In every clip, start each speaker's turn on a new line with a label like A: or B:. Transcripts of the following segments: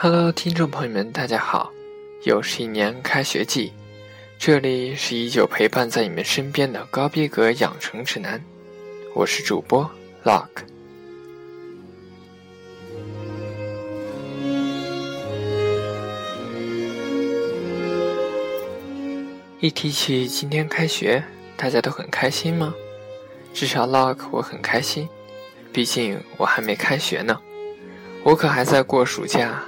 A: Hello，听众朋友们，大家好！又是一年开学季，这里是依旧陪伴在你们身边的高逼格养成指南，我是主播 Lock。一提起今天开学，大家都很开心吗？至少 Lock 我很开心，毕竟我还没开学呢，我可还在过暑假。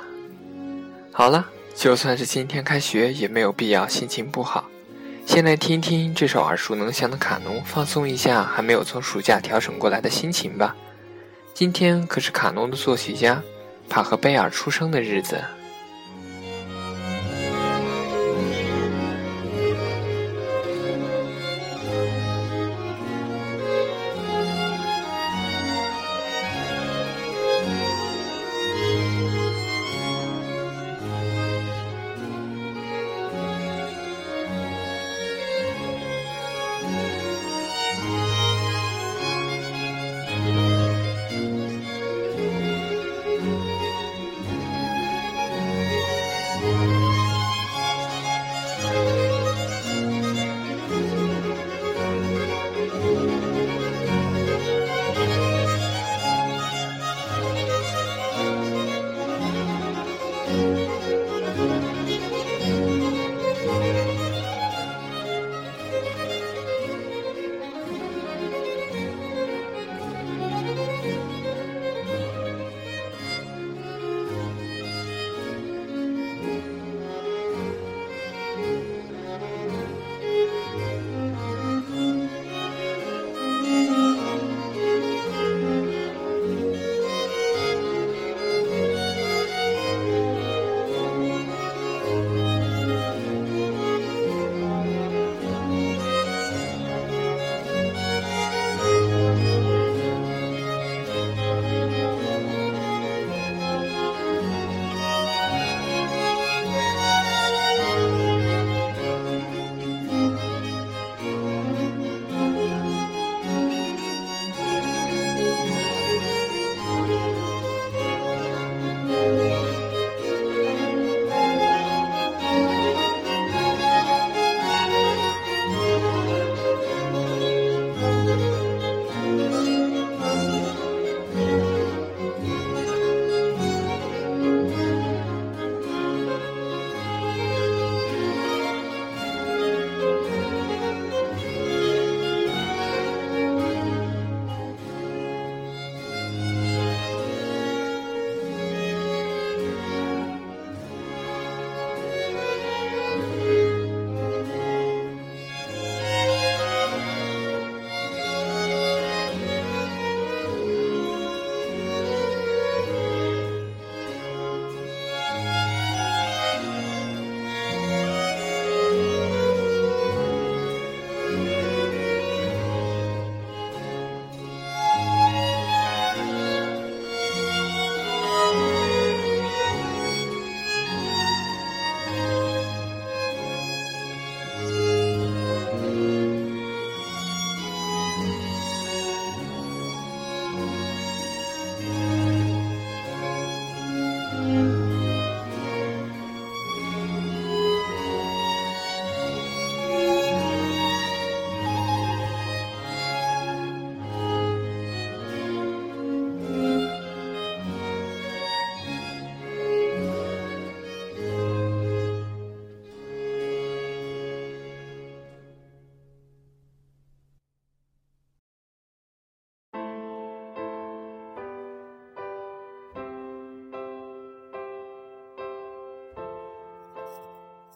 A: 好了，就算是今天开学，也没有必要心情不好。先来听听这首耳熟能详的卡农，放松一下还没有从暑假调整过来的心情吧。今天可是卡农的作曲家帕和贝尔出生的日子。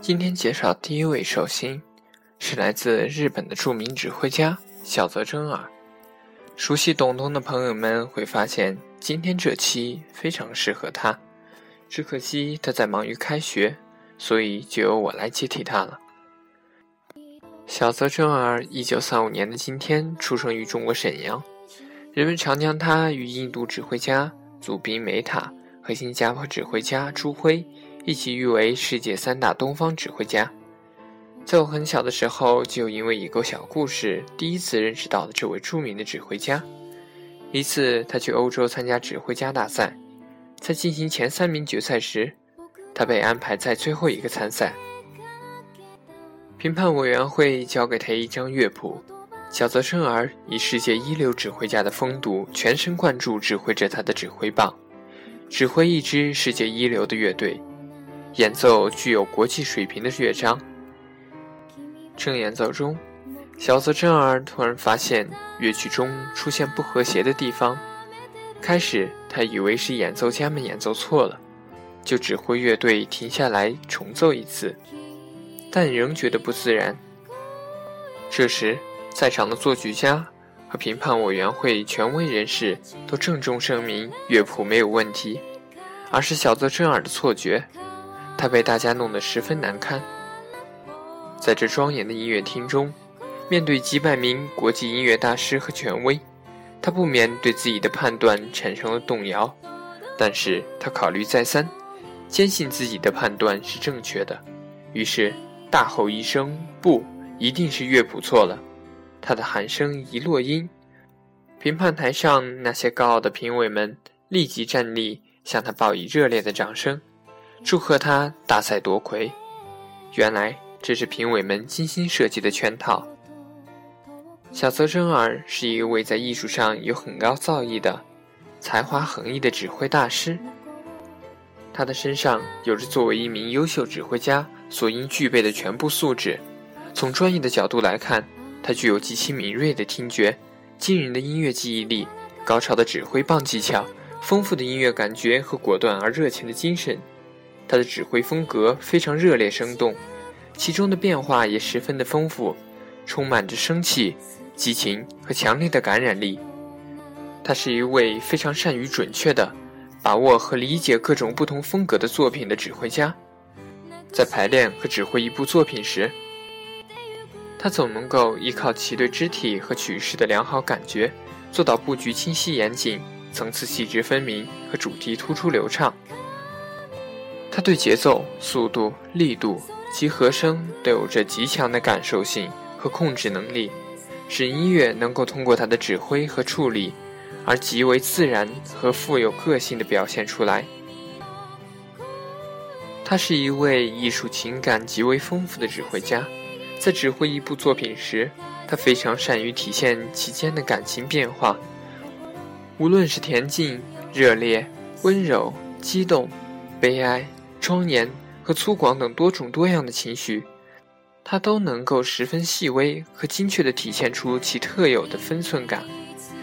A: 今天介绍第一位寿星，是来自日本的著名指挥家小泽征尔。熟悉董东的朋友们会发现，今天这期非常适合他。只可惜他在忙于开学，所以就由我来接替他了。小泽征尔，一九三五年的今天出生于中国沈阳，人们常将他与印度指挥家祖宾梅塔和新加坡指挥家朱辉。一起誉为世界三大东方指挥家。在我很小的时候，就因为一个小故事，第一次认识到了这位著名的指挥家。一次，他去欧洲参加指挥家大赛，在进行前三名决赛时，他被安排在最后一个参赛。评判委员会交给他一张乐谱，小泽征尔以世界一流指挥家的风度，全神贯注指挥着他的指挥棒，指挥一支世界一流的乐队，演奏具有国际水平的乐章。正演奏中，小泽征尔突然发现乐曲中出现不和谐的地方。开始，他以为是演奏家们演奏错了，就指挥乐队停下来重奏一次，但仍觉得不自然。这时，在场的作曲家和评判委员会权威人士都郑重声明乐谱没有问题，而是小泽征尔的错觉，他被大家弄得十分难堪。在这庄严的音乐厅中，面对几百名国际音乐大师和权威，他不免对自己的判断产生了动摇。但是他考虑再三，坚信自己的判断是正确的，于是大吼一声：“不，一定是乐谱错了！”他的喊声一落音，评判台上那些高傲的评委们立即站立，向他报以热烈的掌声，祝贺他大赛夺魁。原来。这是评委们精心设计的圈套。小泽征尔是一位在艺术上有很高造诣的、才华横溢的指挥大师。他的身上有着作为一名优秀指挥家所应具备的全部素质。从专业的角度来看，他具有极其敏锐的听觉、惊人的音乐记忆力、高超的指挥棒技巧、丰富的音乐感觉和果断而热情的精神。他的指挥风格非常热烈生动。其中的变化也十分的丰富，充满着生气、激情和强烈的感染力。他是一位非常善于准确的把握和理解各种不同风格的作品的指挥家。在排练和指挥一部作品时，他总能够依靠其对肢体和曲式的良好感觉，做到布局清晰严谨、层次细致分明和主题突出流畅。他对节奏、速度、力度。及和声都有着极强的感受性和控制能力，使音乐能够通过他的指挥和处理，而极为自然和富有个性的表现出来。他是一位艺术情感极为丰富的指挥家，在指挥一部作品时，他非常善于体现其间的感情变化，无论是恬静、热烈、温柔、激动、悲哀、庄严。和粗犷等多种多样的情绪，他都能够十分细微和精确地体现出其特有的分寸感。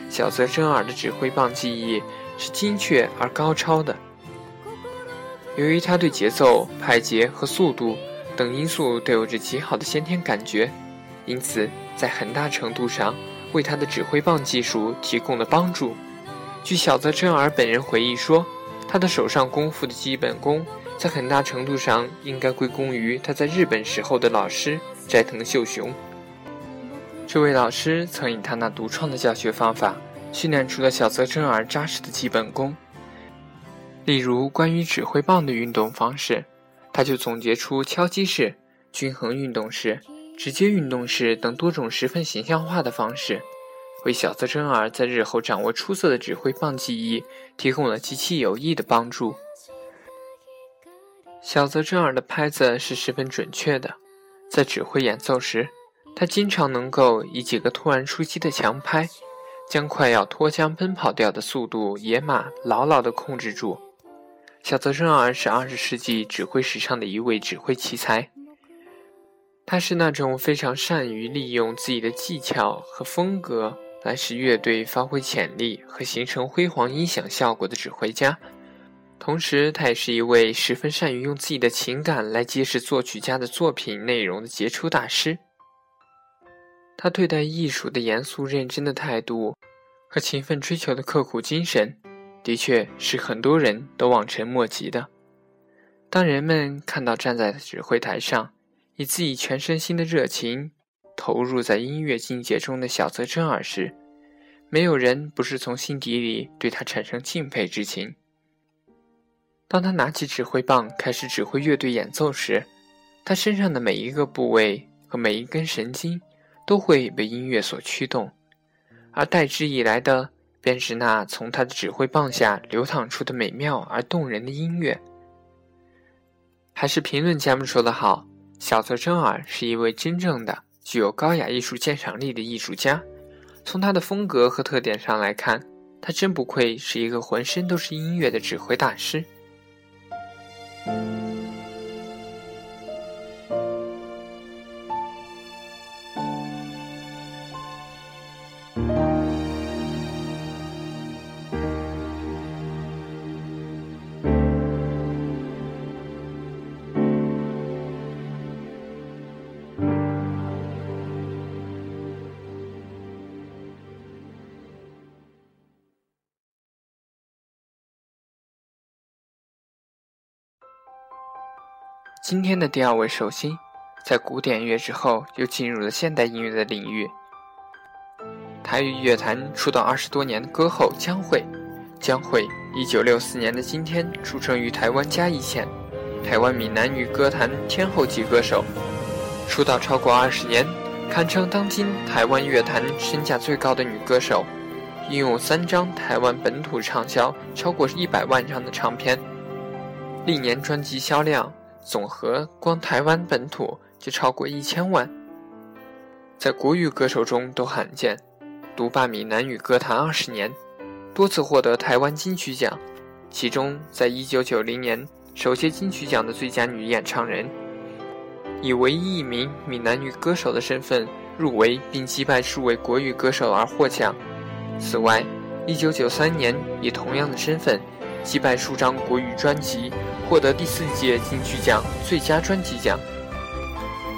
A: 小泽征尔的指挥棒技艺是精确而高超的。由于他对节奏、拍节和速度等因素都有着极好的先天感觉，因此在很大程度上为他的指挥棒技术提供了帮助。据小泽征尔本人回忆说，他的手上功夫的基本功。在很大程度上，应该归功于他在日本时候的老师斋藤秀雄。这位老师曾以他那独创的教学方法，训练出了小泽征尔扎实的基本功。例如，关于指挥棒的运动方式，他就总结出敲击式、均衡运动式、直接运动式等多种十分形象化的方式，为小泽征尔在日后掌握出色的指挥棒技艺提供了极其有益的帮助。小泽征尔的拍子是十分准确的，在指挥演奏时，他经常能够以几个突然出击的强拍，将快要脱缰奔跑掉的速度野马牢牢地控制住。小泽征尔是二十世纪指挥史上的一位指挥奇才，他是那种非常善于利用自己的技巧和风格来使乐队发挥潜力和形成辉煌音响效果的指挥家。同时，他也是一位十分善于用自己的情感来揭示作曲家的作品内容的杰出大师。他对待艺术的严肃认真的态度和勤奋追求的刻苦精神，的确是很多人都望尘莫及的。当人们看到站在指挥台上，以自己全身心的热情投入在音乐境界中的小泽征尔时，没有人不是从心底里对他产生敬佩之情。当他拿起指挥棒开始指挥乐队演奏时，他身上的每一个部位和每一根神经都会被音乐所驱动，而代之以来的便是那从他的指挥棒下流淌出的美妙而动人的音乐。还是评论家们说的好，小泽征尔是一位真正的具有高雅艺术鉴赏力的艺术家。从他的风格和特点上来看，他真不愧是一个浑身都是音乐的指挥大师。今天的第二位寿星，在古典乐之后又进入了现代音乐的领域。台语乐坛出道二十多年的歌后江蕙，江蕙一九六四年的今天出生于台湾嘉义县，台湾闽南语歌坛天后级歌手，出道超过二十年，堪称当今台湾乐坛身价最高的女歌手，拥有三张台湾本土畅销超过一百万张的唱片，历年专辑销量。总和光台湾本土就超过一千万，在国语歌手中都罕见，独霸闽南语歌坛二十年，多次获得台湾金曲奖，其中在一九九零年首届金曲奖的最佳女演唱人，以唯一一名闽南语歌手的身份入围并击败数位国语歌手而获奖。此外，一九九三年以同样的身份击败数张国语专辑。获得第四届金曲奖最佳专辑奖，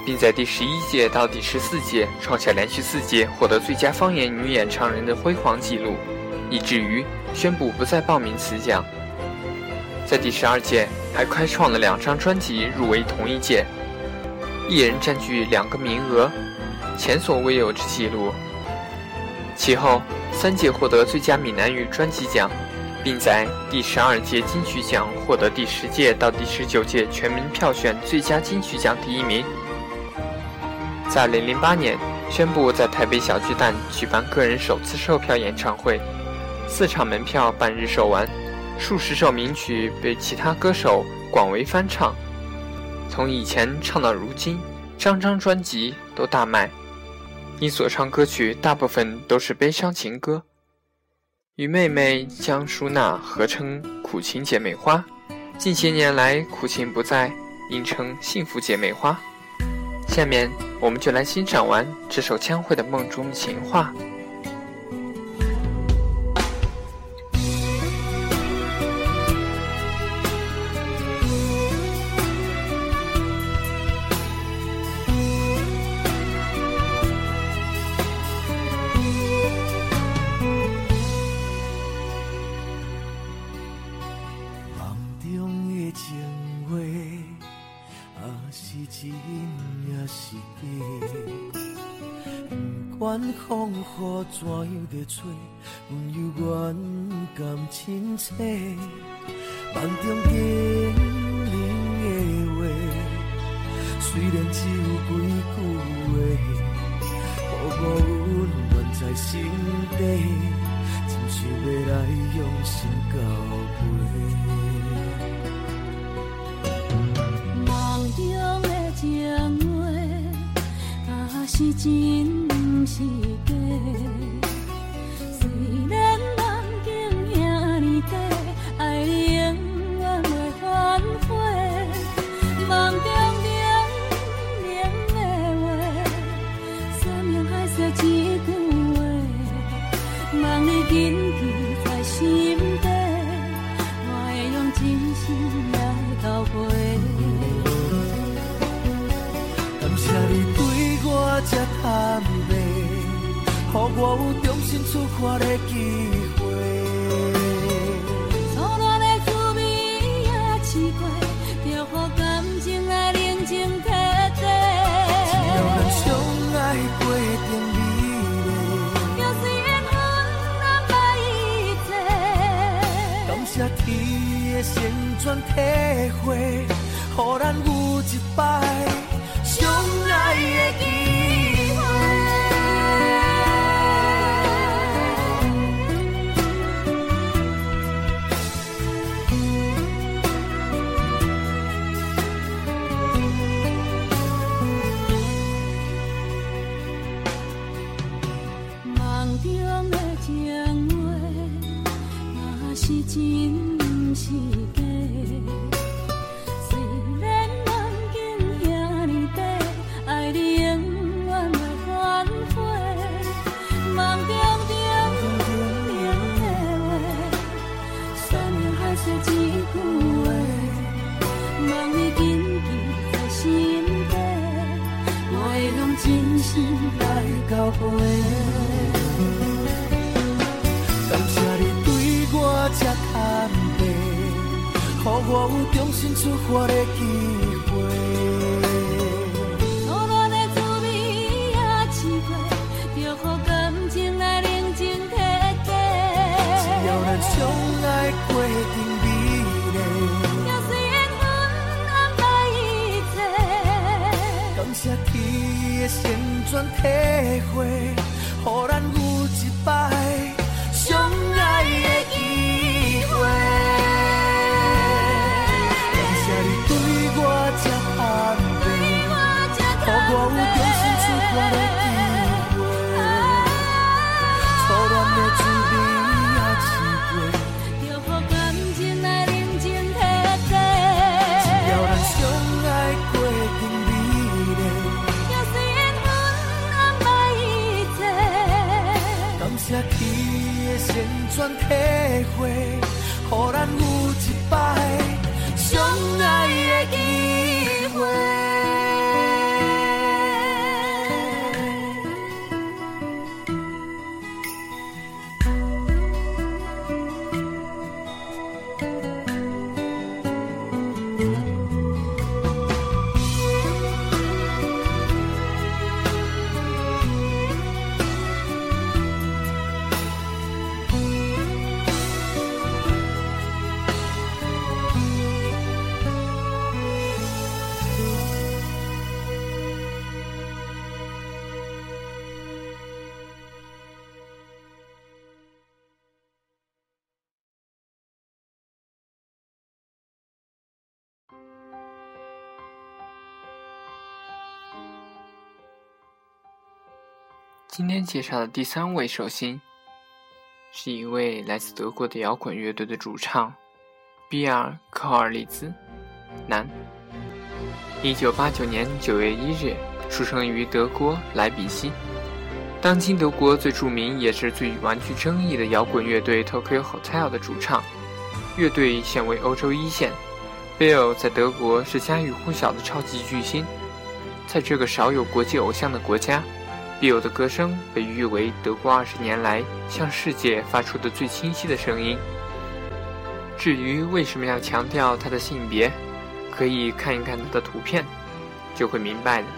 A: 并在第十一届到第十四届创下连续四届获得最佳方言女演唱人的辉煌纪录，以至于宣布不再报名此奖。在第十二届还开创了两张专辑入围同一届，一人占据两个名额，前所未有之纪录。其后三届获得最佳闽南语专辑奖。并在第十二届金曲奖获得第十届到第十九届全民票选最佳金曲奖第一名。在零零八年宣布在台北小巨蛋举办个人首次售票演唱会，四场门票半日售完，数十首名曲被其他歌手广为翻唱。从以前唱到如今，张张专辑都大卖，因所唱歌曲大部分都是悲伤情歌。与妹妹江淑娜合称“苦情姐妹花”，近些年来苦情不在，应称“幸福姐妹花”。下面我们就来欣赏完这首江蕙的《梦中情话》。
B: 风雨怎样在吹？温柔远感亲切，梦中经人的话，虽然只有几句话，可无温暖在心底，真想要来用心交陪。梦中的情话，啊是真。是善转体会，
C: 予咱有一摆相爱的出发的机会。错乱的滋味也试过，
B: 就乎感情来认真体体。
C: 只要咱相爱过程美丽，
B: 要随缘分安排一切。
C: 感谢去的旋转体会，
A: 今天介绍的第三位寿星，是一位来自德国的摇滚乐队的主唱比尔·科尔利兹，男，一九八九年九月一日出生于德国莱比锡，当今德国最著名也是最玩具争议的摇滚乐队 Tokyo Hotel 的主唱。乐队现为欧洲一线，Bill 在德国是家喻户晓的超级巨星，在这个少有国际偶像的国家。Bill 的歌声被誉为德国二十年来向世界发出的最清晰的声音。至于为什么要强调他的性别，可以看一看他的图片，就会明白的。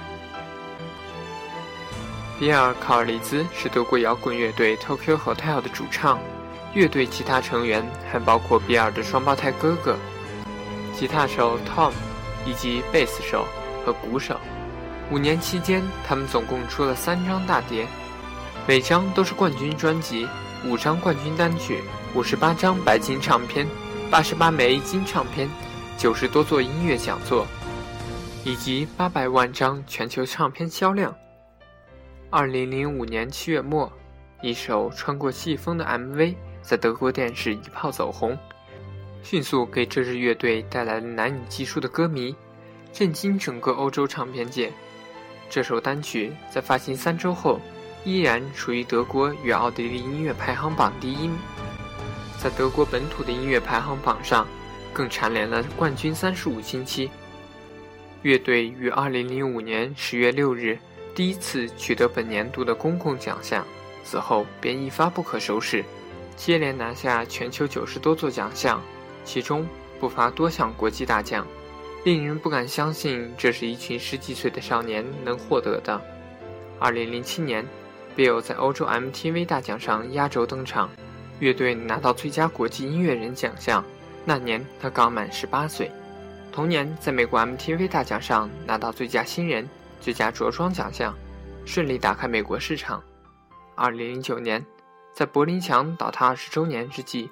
A: 比尔·考尔利兹是德国摇滚乐队 Tokyo Hotel 的主唱，乐队其他成员还包括比尔的双胞胎哥哥、吉他手 Tom，以及贝斯手和鼓手。五年期间，他们总共出了三张大碟，每张都是冠军专辑，五张冠军单曲，五十八张白金唱片，八十八枚金唱片，九十多座音乐讲座，以及八百万张全球唱片销量。二零零五年七月末，一首穿过季风的 MV 在德国电视一炮走红，迅速给这支乐队带来了难以计数的歌迷，震惊整个欧洲唱片界。这首单曲在发行三周后，依然处于德国与奥地利音乐排行榜第一。在德国本土的音乐排行榜上，更蝉联了冠军三十五星期。乐队于二零零五年十月六日第一次取得本年度的公共奖项，此后便一发不可收拾，接连拿下全球九十多座奖项，其中不乏多项国际大奖。令人不敢相信，这是一群十几岁的少年能获得的。二零零七年，Bill 在欧洲 MTV 大奖上压轴登场，乐队拿到最佳国际音乐人奖项。那年他刚满十八岁。同年，在美国 MTV 大奖上拿到最佳新人、最佳着装奖项，顺利打开美国市场。二零零九年，在柏林墙倒塌二十周年之际。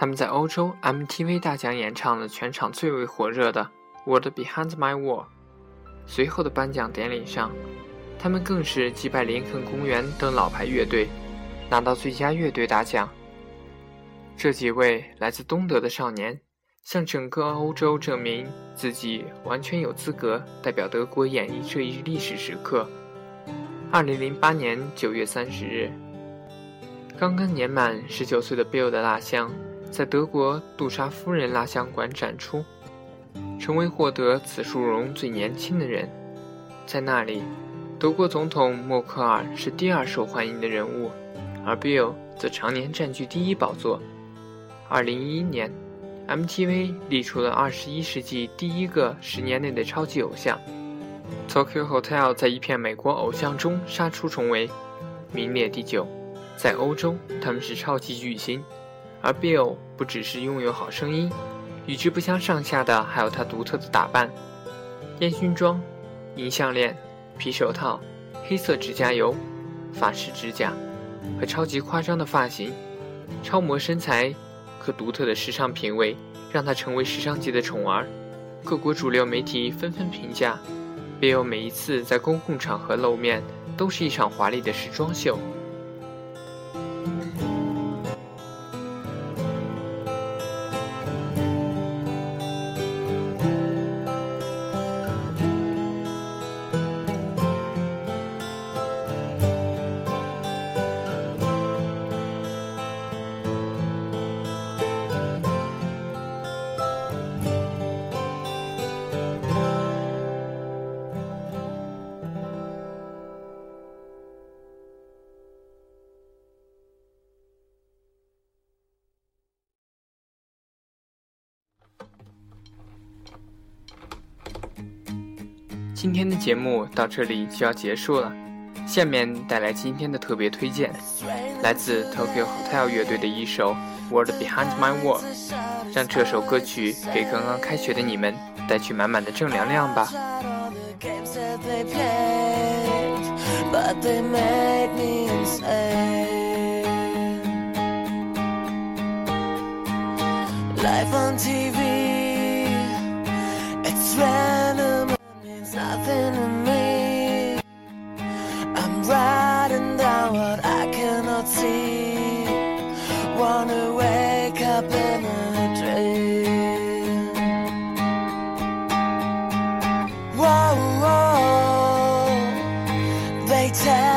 A: 他们在欧洲 MTV 大奖演唱了全场最为火热的《World Behind My Wall》。随后的颁奖典礼上，他们更是击败林肯公园等老牌乐队，拿到最佳乐队大奖。这几位来自东德的少年，向整个欧洲证明自己完全有资格代表德国演绎这一历史时刻。二零零八年九月三十日，刚刚年满十九岁的 Bill 的蜡像。在德国杜莎夫人蜡像馆展出，成为获得此殊荣最年轻的人。在那里
D: 德国总统默克尔是第二受欢迎的人物，而 Bill 则常年占据第一宝座。二零一一年，MTV 立出了二十一世纪第一个十年内的超级偶像。Tokyo Hotel 在一片美国偶像中杀出重围，名列第九。在欧洲，他们是超级巨星，而 Bill 不只是拥有好声音，与之不相上下的还有他独特的打扮：烟熏妆、银项链、皮手套、黑色指甲油、法式指甲和超级夸张的发型。超模身材。和独特的时尚品味，让他成为时尚界的宠儿。各国主流媒体纷纷评价，Bill 每一次在公共场合露面，都是一场华丽的时装秀。今天的节目到这里就要结束了，下面带来今天的特别推荐，来自 Tokyo Hotel 乐队的一首《World Behind My Wall》，让这首歌曲给刚刚开学的你们带去满满的正能量吧。Nothing to me. I'm writing down what I cannot see. Wanna wake up in a dream. Whoa, whoa. They telling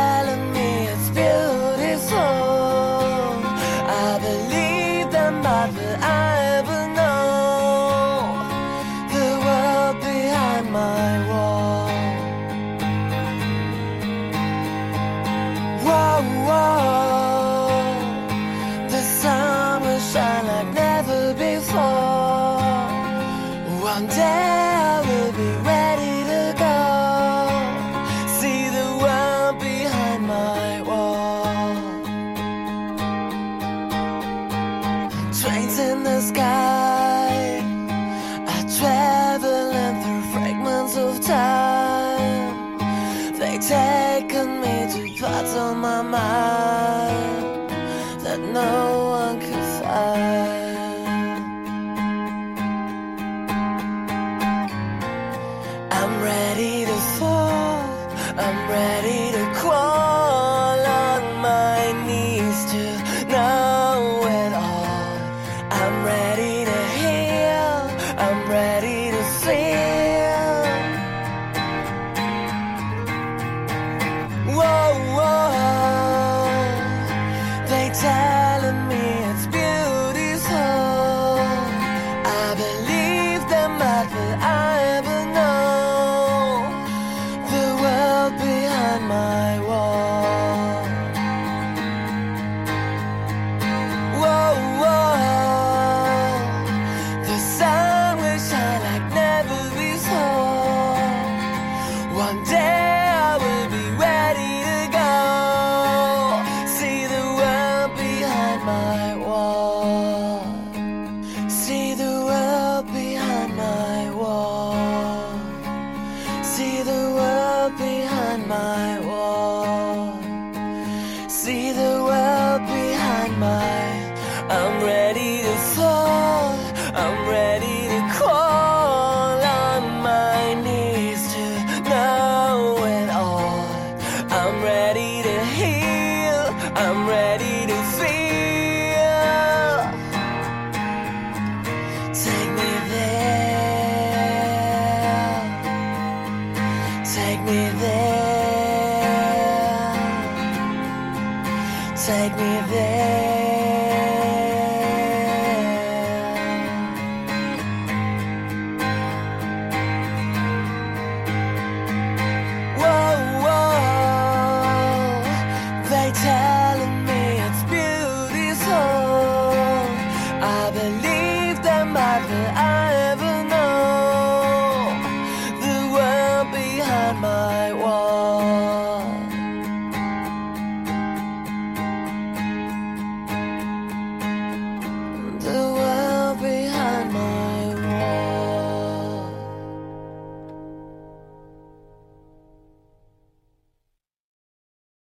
D: Take me there. Take me there.